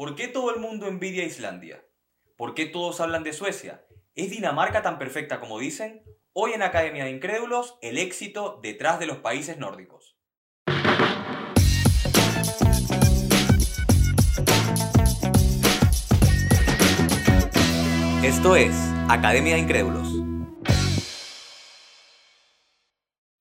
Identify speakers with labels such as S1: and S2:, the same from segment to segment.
S1: ¿Por qué todo el mundo envidia a Islandia? ¿Por qué todos hablan de Suecia? ¿Es Dinamarca tan perfecta como dicen? Hoy en Academia de Incrédulos, el éxito detrás de los países nórdicos. Esto es Academia de Incrédulos.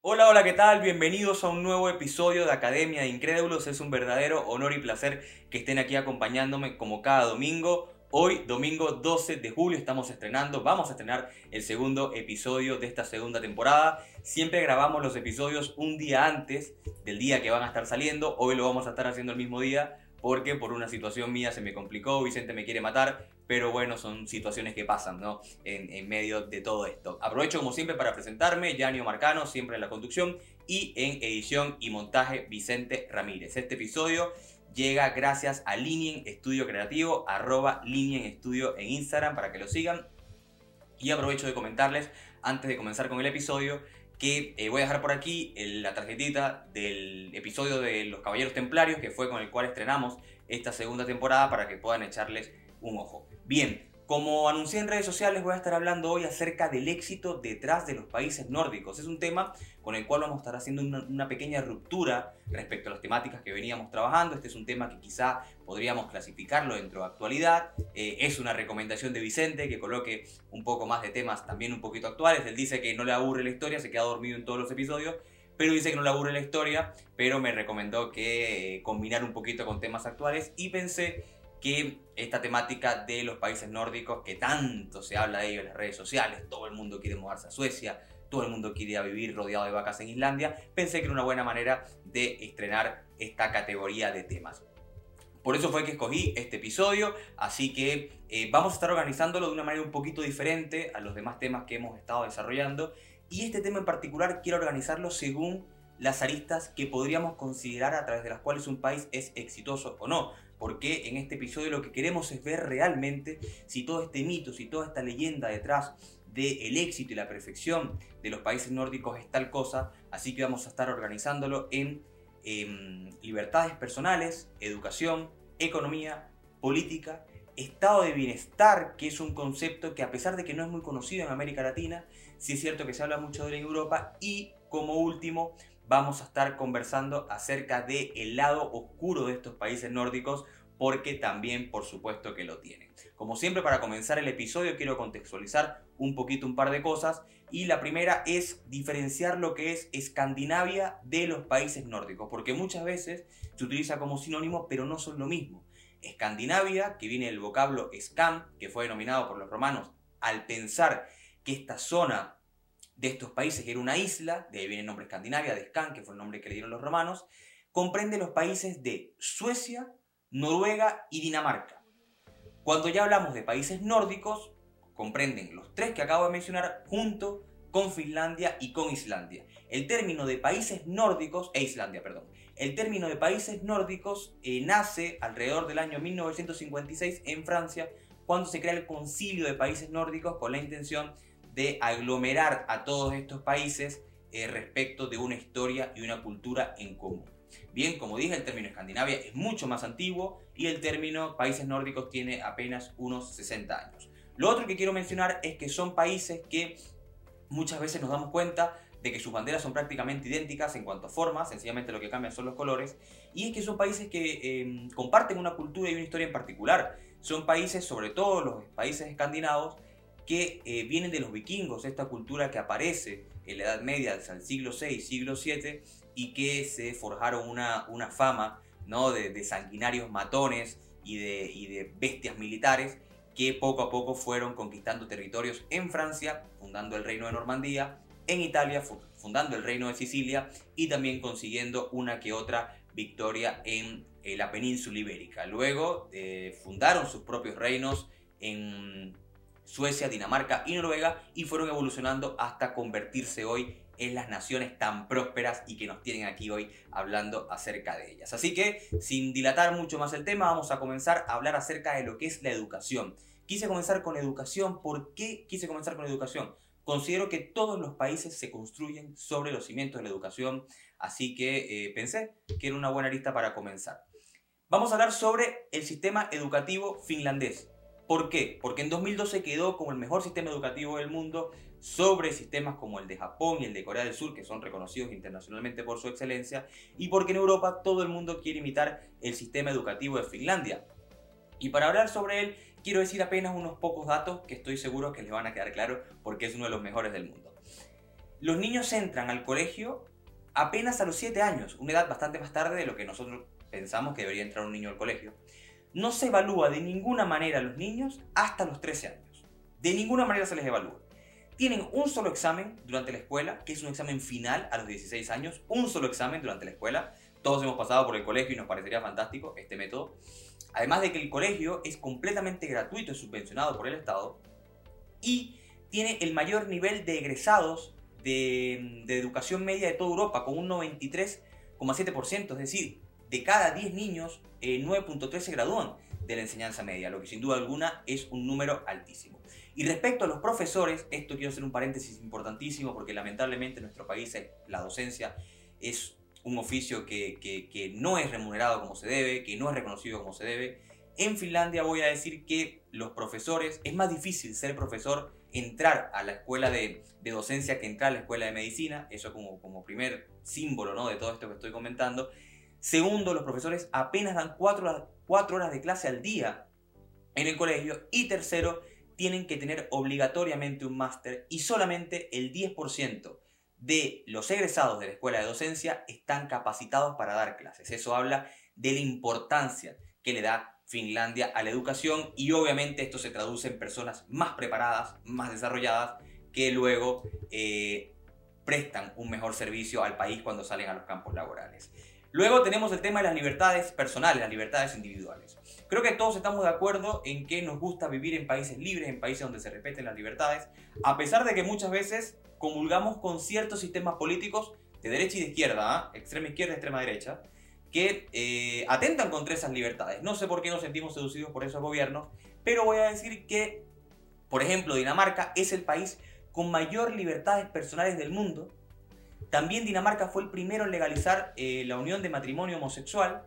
S1: Hola, hola, ¿qué tal? Bienvenidos a un nuevo episodio de Academia de Incrédulos. Es un verdadero honor y placer que estén aquí acompañándome como cada domingo. Hoy, domingo 12 de julio, estamos estrenando, vamos a estrenar el segundo episodio de esta segunda temporada. Siempre grabamos los episodios un día antes del día que van a estar saliendo. Hoy lo vamos a estar haciendo el mismo día porque por una situación mía se me complicó, Vicente me quiere matar, pero bueno, son situaciones que pasan, ¿no? En, medio de todo esto. Aprovecho como siempre para presentarme, Yanio Marcano, siempre en la conducción, y en edición y montaje Vicente Ramírez. Este episodio llega gracias a Linien Estudio Creativo, arroba Linien Estudio en Instagram para que lo sigan. Y aprovecho de comentarles, antes de comenzar con el episodio, que eh, voy a dejar por aquí la tarjetita del episodio de Los Caballeros Templarios, que fue con el cual estrenamos esta segunda temporada para que puedan echarles un ojo. Bien, como anuncié en redes sociales, voy a estar hablando hoy acerca del éxito detrás de los países nórdicos. Es un tema con el cual vamos a estar haciendo una, pequeña ruptura respecto a las temáticas que veníamos trabajando. Este es un tema que quizá podríamos clasificarlo dentro de actualidad. Eh, es una recomendación de Vicente que coloque un poco más de temas también un poquito actuales. Él dice que no le aburre la historia, se queda dormido en todos los episodios pero dice que no le aburre la historia, pero me recomendó que eh, combinar un poquito con temas actuales y pensé que esta temática de los países nórdicos, que tanto se habla de ellos en las redes sociales, todo el mundo quiere mudarse a Suecia, todo el mundo quiere vivir rodeado de vacas en Islandia, pensé que era una buena manera de estrenar esta categoría de temas. Por eso fue que escogí este episodio, así que eh, vamos a estar organizándolo de una manera un poquito diferente a los demás temas que hemos estado desarrollando. Y este tema en particular quiero organizarlo según las aristas que podríamos considerar a través de las cuales un país es exitoso o no porque en este episodio lo que queremos es ver realmente si todo este mito, si toda esta leyenda detrás del éxito y la perfección de los países nórdicos es tal cosa, así que vamos a estar organizándolo en em, libertades personales, educación, economía, política, estado de bienestar, que es un concepto que a pesar de que no es muy conocido en América Latina, sí es cierto que se habla mucho de él en Europa, y como último, vamos a estar conversando acerca del el lado oscuro de estos países nórdicos, porque también por supuesto que lo tienen. Como siempre, para comenzar el episodio quiero contextualizar un poquito un par de cosas y la primera es diferenciar lo que es Escandinavia de los países nórdicos, porque muchas veces se utiliza como sinónimo, pero no son lo mismo. Escandinavia, que viene del vocablo Scan, que fue denominado por los romanos al pensar que esta zona de estos países, que era una isla, de ahí viene el nombre Escandinavia, de Scan, que fue el nombre que le dieron los romanos, comprende los países de Suecia, Noruega y Dinamarca. Cuando ya hablamos de países nórdicos, comprenden los tres que acabo de mencionar junto con Finlandia y con Islandia. El término de países nórdicos, e Islandia, perdón, el término de países nórdicos eh, nace alrededor del año 1956 en Francia, cuando se crea el Concilio de Países Nórdicos con la intención de aglomerar a todos estos países eh, respecto de una historia y una cultura en común. Bien, como dije, el término Escandinavia es mucho más antiguo y el término países nórdicos tiene apenas unos 60 años. Lo otro que quiero mencionar es que son países que muchas veces nos damos cuenta de que sus banderas son prácticamente idénticas en cuanto a forma, sencillamente lo que cambian son los colores, y es que son países que em, comparten una cultura y una historia en particular. Son países, sobre todo los países escandinavos, que eh, vienen de los vikingos, esta cultura que aparece en la Edad Media, el siglo VI, siglo VII, y que se forjaron una, una fama ¿no? de, sanguinarios matones y de, y de bestias militares que poco a poco fueron conquistando territorios en Francia, fundando el reino de Normandía, en Italia, fundando el reino de Sicilia y también consiguiendo una que otra victoria en eh, la península ibérica. Luego eh, fundaron sus propios reinos en Suecia, Dinamarca y Noruega y fueron evolucionando hasta convertirse hoy en las naciones tan prósperas y que nos tienen aquí hoy hablando acerca de ellas. Así que, sin dilatar mucho más el tema, vamos a comenzar a hablar acerca de lo que es la educación. Quise comenzar con educación. ¿Por qué quise comenzar con educación? Considero que todos los países se construyen sobre los cimientos de la educación, así que eh, pensé que era una buena lista para comenzar. Vamos a hablar sobre el sistema educativo finlandés. ¿Por qué? Porque en 2012 quedó como el mejor sistema educativo del mundo sobre sistemas como el de Japón y el de Corea del Sur, que son reconocidos internacionalmente por su excelencia, y porque en Europa todo el mundo quiere imitar el sistema educativo de Finlandia. Y para hablar sobre él, quiero decir apenas unos pocos datos que estoy seguro que les van a quedar claros porque es uno de los mejores del mundo. Los niños entran al colegio apenas a los 7 años, una edad bastante más tarde de lo que nosotros pensamos que debería entrar un niño al colegio, no se evalúa de ninguna manera a los niños hasta los 13 años. De ninguna manera se les evalúa. Tienen un solo examen durante la escuela, que es un examen final a los 16 años, un solo examen durante la escuela. Todos hemos pasado por el colegio y nos parecería fantástico este método. Además de que el colegio es completamente gratuito y subvencionado por el Estado y tiene el mayor nivel de egresados de, educación media de toda Europa, con un 93,7%, es decir, de cada 10 niños, 9.3 eh, se gradúan de la enseñanza media, lo que sin duda alguna es un número altísimo. Y respecto a los profesores, esto quiero hacer un paréntesis importantísimo porque lamentablemente en nuestro país eh, la docencia es un oficio que, no es remunerado como se debe, que no es reconocido como se debe. En Finlandia voy a decir que los profesores, es más difícil ser profesor, entrar a la escuela de, docencia que entrar a la escuela de medicina, eso como, como primer símbolo de todo esto que estoy comentando. Segundo, los profesores apenas dan 4 horas de clase al día en el colegio. Y tercero, tienen que tener obligatoriamente un máster y solamente el 10% de los egresados de la escuela de docencia están capacitados para dar clases. Eso habla de la importancia que le da Finlandia a la educación y obviamente esto se traduce en personas más preparadas, más desarrolladas, que luego eh, prestan un mejor servicio al país cuando salen a los campos laborales. Luego tenemos el tema de las libertades personales, las libertades individuales. Creo que todos estamos de acuerdo en que nos gusta vivir en países libres, en países donde se respeten las libertades, a pesar de que muchas veces comulgamos con ciertos sistemas políticos de derecha y de izquierda, ¿ah? extrema izquierda, extrema derecha, que eh, atentan contra esas libertades. No sé por qué nos sentimos seducidos por esos gobiernos, pero voy a decir que, por ejemplo, Dinamarca es el país con mayor libertades personales del mundo también Dinamarca fue el primero en legalizar eh, la unión de matrimonio homosexual.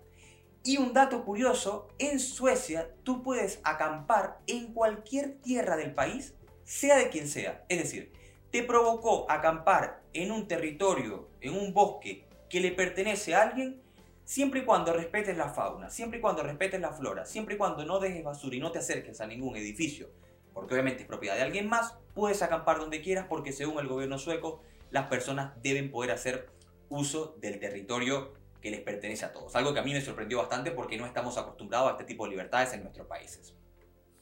S1: Y un dato curioso, en Suecia tú puedes acampar en cualquier tierra del país, sea de quien sea. Es decir, te provocó acampar en un territorio, en un bosque que le pertenece a alguien, siempre y cuando respetes la fauna, siempre y cuando respetes la flora, siempre y cuando no dejes basura y no te acerques a ningún edificio, porque obviamente es propiedad de alguien más, puedes acampar donde quieras porque según el gobierno sueco las personas deben poder hacer uso del territorio que les pertenece a todos. Algo que a mí me sorprendió bastante porque no estamos acostumbrados a este tipo de libertades en nuestros países.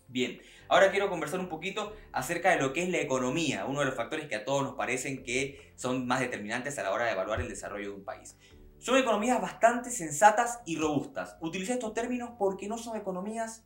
S1: Bien, ahora quiero conversar un poquito acerca de lo que es la economía, uno de los factores que a todos nos parecen que son más determinantes a la hora de evaluar el desarrollo de un país. Son economías bastante sensatas y robustas. Utilicé estos términos porque no son economías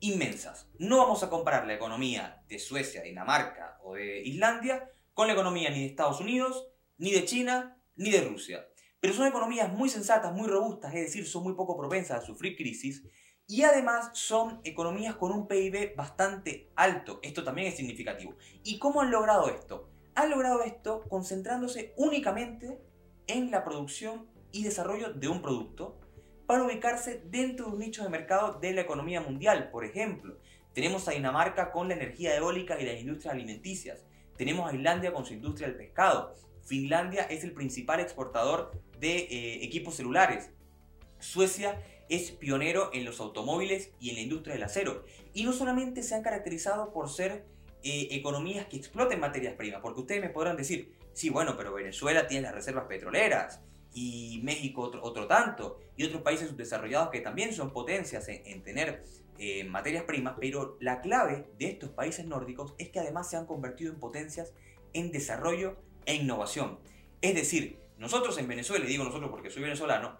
S1: inmensas. No vamos a comparar la economía de Suecia, Dinamarca o de Islandia con la economía ni de Estados Unidos, ni de China, ni de Rusia. Pero son economías muy sensatas, muy robustas, es decir, son muy poco propensas a sufrir crisis. Y además son economías con un PIB bastante alto. Esto también es significativo. ¿Y cómo han logrado esto? Han logrado esto concentrándose únicamente en la producción y desarrollo de un producto para ubicarse dentro de un nicho de mercado de la economía mundial. Por ejemplo, tenemos a Dinamarca con la energía eólica y las industrias alimenticias. Tenemos a Islandia con su industria del pescado. Finlandia es el principal exportador de eh, equipos celulares. Suecia es pionero en los automóviles y en la industria del acero. Y no solamente se han caracterizado por ser eh, economías que exploten materias primas, porque ustedes me podrán decir, sí, bueno, pero Venezuela tiene las reservas petroleras y México otro, tanto, y otros países subdesarrollados que también son potencias en tener eh, materias primas, pero la clave de estos países nórdicos es que además se han convertido en potencias en desarrollo e innovación. Es decir, nosotros en Venezuela, y digo nosotros porque soy venezolano,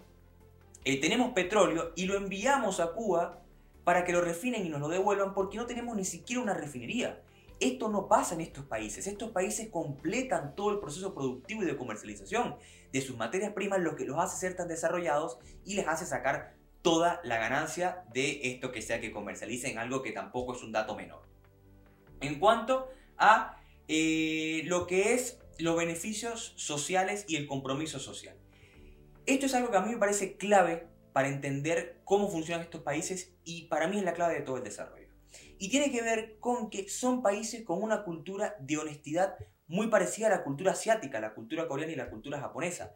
S1: eh, tenemos petróleo y lo enviamos a Cuba para que lo refinen y nos lo devuelvan porque no tenemos ni siquiera una refinería. Esto no pasa en estos países. Estos países completan todo el proceso productivo y de comercialización de sus materias primas, lo que los hace ser tan desarrollados y les hace sacar toda la ganancia de esto que sea que comercialicen, algo que tampoco es un dato menor. En cuanto a eh, lo que es los beneficios sociales y el compromiso social. Esto es algo que a mí me parece clave para entender cómo funcionan estos países y para mí es la clave de todo el desarrollo. Y tiene que ver con que son países con una cultura de honestidad muy parecida a la cultura asiática, la cultura coreana y la cultura japonesa.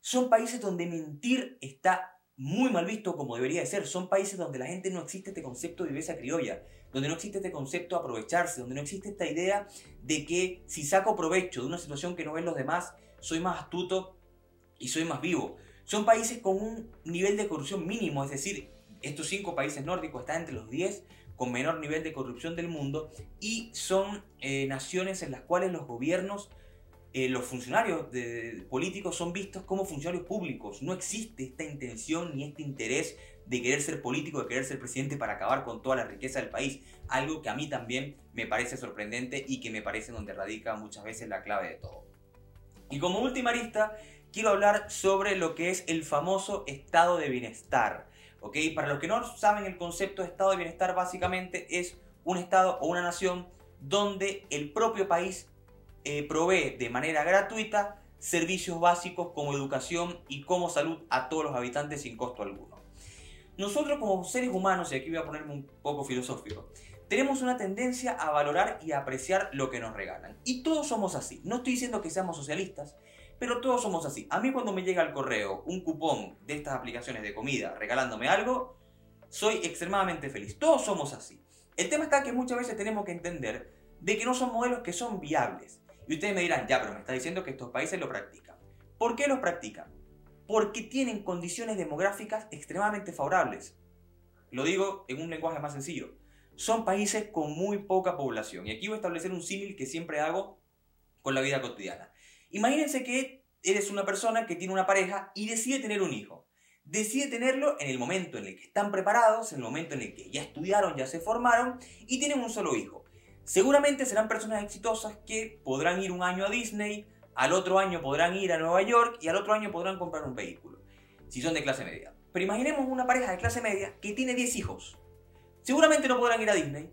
S1: Son países donde mentir está muy mal visto como debería de ser. Son países donde la gente no existe este concepto de viveza criolla, donde no existe este concepto de aprovecharse, donde no existe esta idea de que si saco provecho de una situación que no ven los demás, soy más astuto y soy más vivo. Son países con un nivel de corrupción mínimo, es decir, estos cinco países nórdicos están entre los 10 con menor nivel de corrupción del mundo y son eh, naciones en las cuales los gobiernos eh, los funcionarios políticos son vistos como funcionarios públicos. No existe esta intención ni este interés de querer ser político, de querer ser presidente para acabar con toda la riqueza del país. Algo que a mí también me parece sorprendente y que me parece donde radica muchas veces la clave de todo. Y como última arista, quiero hablar sobre lo que es el famoso estado de bienestar. ¿ok? Para los que no saben el concepto de estado de bienestar, básicamente es un estado o una nación donde el propio país eh, provee de manera gratuita servicios básicos como educación y como salud a todos los habitantes sin costo alguno. Nosotros como seres humanos, y aquí voy a ponerme un poco filosófico, tenemos una tendencia a valorar y a apreciar lo que nos regalan. Y todos somos así. No estoy diciendo que seamos socialistas, pero todos somos así. A mí cuando me llega al correo un cupón de estas aplicaciones de comida regalándome algo, soy extremadamente feliz. Todos somos así. El tema está que muchas veces tenemos que entender de que no son modelos que son viables. Y ustedes me dirán, ya, pero me está diciendo que estos países lo practican. ¿Por qué lo practican? Porque tienen condiciones demográficas extremadamente favorables. Lo digo en un lenguaje más sencillo. Son países con muy poca población. Y aquí voy a establecer un símil que siempre hago con la vida cotidiana. Imagínense que eres una persona que tiene una pareja y decide tener un hijo. Decide tenerlo en el momento en el que están preparados, en el momento en el que ya estudiaron, ya se formaron y tienen un solo hijo. Seguramente serán personas exitosas que podrán ir un año a Disney, al otro año podrán ir a Nueva York y al otro año podrán comprar un vehículo, si son de clase media. Pero imaginemos una pareja de clase media que tiene 10 hijos. Seguramente no podrán ir a Disney,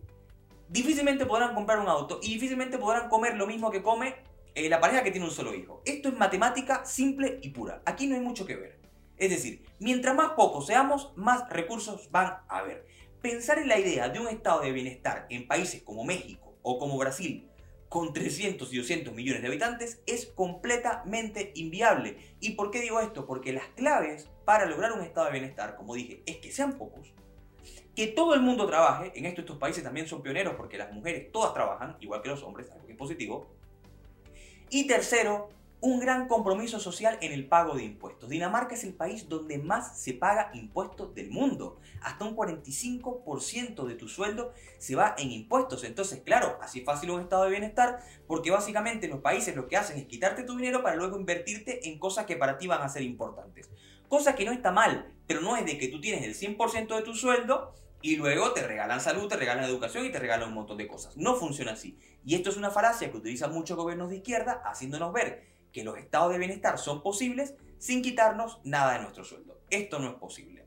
S1: difícilmente podrán comprar un auto y difícilmente podrán comer lo mismo que come eh, la pareja que tiene un solo hijo. Esto es matemática simple y pura. Aquí no hay mucho que ver. Es decir, mientras más pocos seamos, más recursos van a haber. Pensar en la idea de un estado de bienestar en países como México, o como Brasil, con 300 y 200 millones de habitantes, es completamente inviable. ¿Y por qué digo esto? Porque las claves para lograr un estado de bienestar, como dije, es que sean pocos, que todo el mundo trabaje, en esto estos países también son pioneros porque las mujeres todas trabajan, igual que los hombres, algo que es positivo. Y tercero, un gran compromiso social en el pago de impuestos. Dinamarca es el país donde más se paga impuestos del mundo. Hasta un 45% de tu sueldo se va en impuestos. Entonces, claro, así fácil un estado de bienestar porque básicamente los países lo que hacen es quitarte tu dinero para luego invertirte en cosas que para ti van a ser importantes. Cosa que no está mal, pero no es de que tú tienes el 100% de tu sueldo y luego te regalan salud, te regalan educación y te regalan un montón de cosas. No funciona así. Y esto es una falacia que utilizan muchos gobiernos de izquierda haciéndonos ver que los estados de bienestar son posibles sin quitarnos nada de nuestro sueldo. Esto no es posible.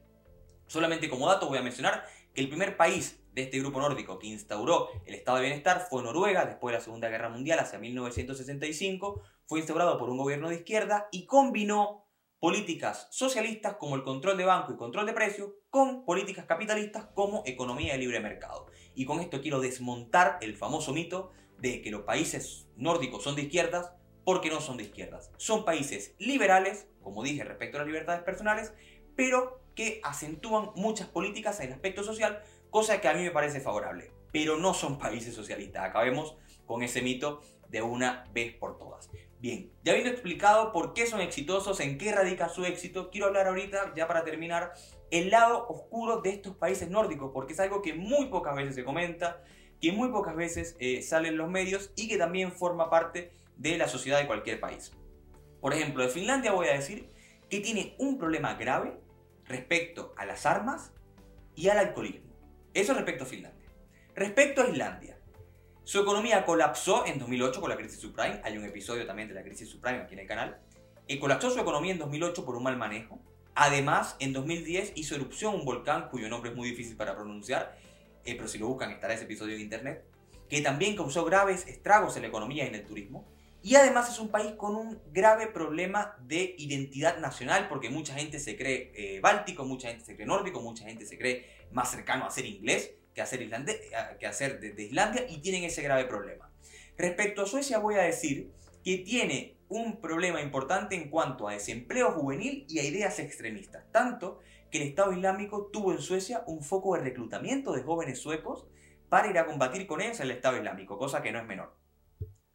S1: Solamente como dato voy a mencionar que el primer país de este grupo nórdico que instauró el estado de bienestar fue Noruega después de la Segunda Guerra Mundial hacia 1965. Fue instaurado por un gobierno de izquierda y combinó políticas socialistas como el control de banco y control de precios con políticas capitalistas como economía de libre mercado. Y con esto quiero desmontar el famoso mito de que los países nórdicos son de izquierdas porque no son de izquierdas. Son países liberales, como dije respecto a las libertades personales, pero que acentúan muchas políticas en el aspecto social, cosa que a mí me parece favorable. Pero no son países socialistas. Acabemos con ese mito de una vez por todas. Bien, ya habiendo explicado por qué son exitosos, en qué radica su éxito, quiero hablar ahorita, ya para terminar, el lado oscuro de estos países nórdicos, porque es algo que muy pocas veces se comenta, que muy pocas veces eh, sale en los medios y que también forma parte de la sociedad de cualquier país. Por ejemplo, de Finlandia voy a decir que tiene un problema grave respecto a las armas y al alcoholismo. Eso respecto a Finlandia. Respecto a Islandia, su economía colapsó en 2008 con la crisis subprime. Hay un episodio también de la crisis subprime aquí en el canal. Y eh, colapsó su economía en 2008 por un mal manejo. Además, en 2010 hizo erupción un volcán cuyo nombre es muy difícil para pronunciar, eh, pero si lo buscan estará ese episodio en internet, que también causó graves estragos en la economía y en el turismo. Y además es un país con un grave problema de identidad nacional, porque mucha gente se cree eh, báltico, mucha gente se cree nórdico, mucha gente se cree más cercano a ser inglés que a ser, que a ser de, de Islandia, y tienen ese grave problema. Respecto a Suecia voy a decir que tiene un problema importante en cuanto a desempleo juvenil y a ideas extremistas, tanto que el Estado Islámico tuvo en Suecia un foco de reclutamiento de jóvenes suecos para ir a combatir con ellos el Estado Islámico, cosa que no es menor.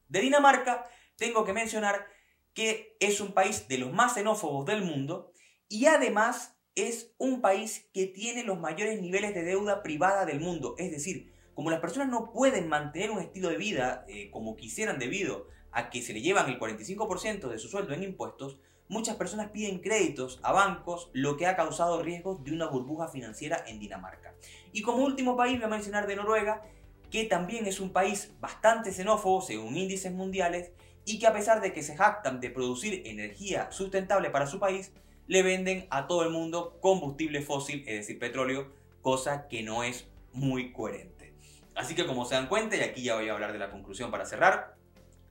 S1: De Dinamarca tengo que mencionar que es un país de los más xenófobos del mundo y además es un país que tiene los mayores niveles de deuda privada del mundo. Es decir, como las personas no pueden mantener un estilo de vida eh, como quisieran debido a que se le llevan el 45% de su sueldo en impuestos, muchas personas piden créditos a bancos, lo que ha causado riesgos de una burbuja financiera en Dinamarca. Y como último país voy a mencionar de Noruega, que también es un país bastante xenófobo según índices mundiales y que a pesar de que se jactan de producir energía sustentable para su país, le venden a todo el mundo combustible fósil, es decir, petróleo, cosa que no es muy coherente. Así que como se dan cuenta, y aquí ya voy a hablar de la conclusión para cerrar,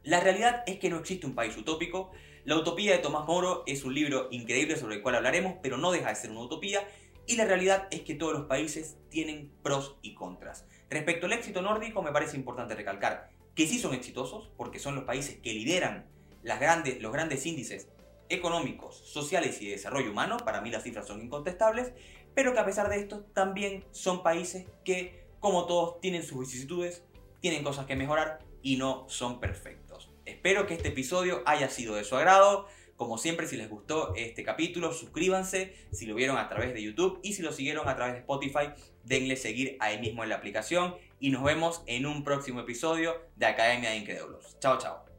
S1: la realidad es que no existe un país utópico. La utopía de Tomás Moro es un libro increíble sobre el cual hablaremos, pero no deja de ser una utopía. Y la realidad es que todos los países tienen pros y contras. Respecto al éxito nórdico, me parece importante recalcar que sí son exitosos, porque son los países que lideran los grandes índices económicos, sociales y de desarrollo humano. Para mí las cifras son incontestables, pero que a pesar de esto también son países que, como todos, tienen sus vicisitudes, tienen cosas que mejorar y no son perfectos. Espero que este episodio haya sido de su agrado. Como siempre, si les gustó este capítulo, suscríbanse si lo vieron a través de YouTube y si lo siguieron a través de Spotify, denle seguir ahí mismo en la aplicación y nos vemos en un próximo episodio de Academia de Incrédulos. Chao, chao.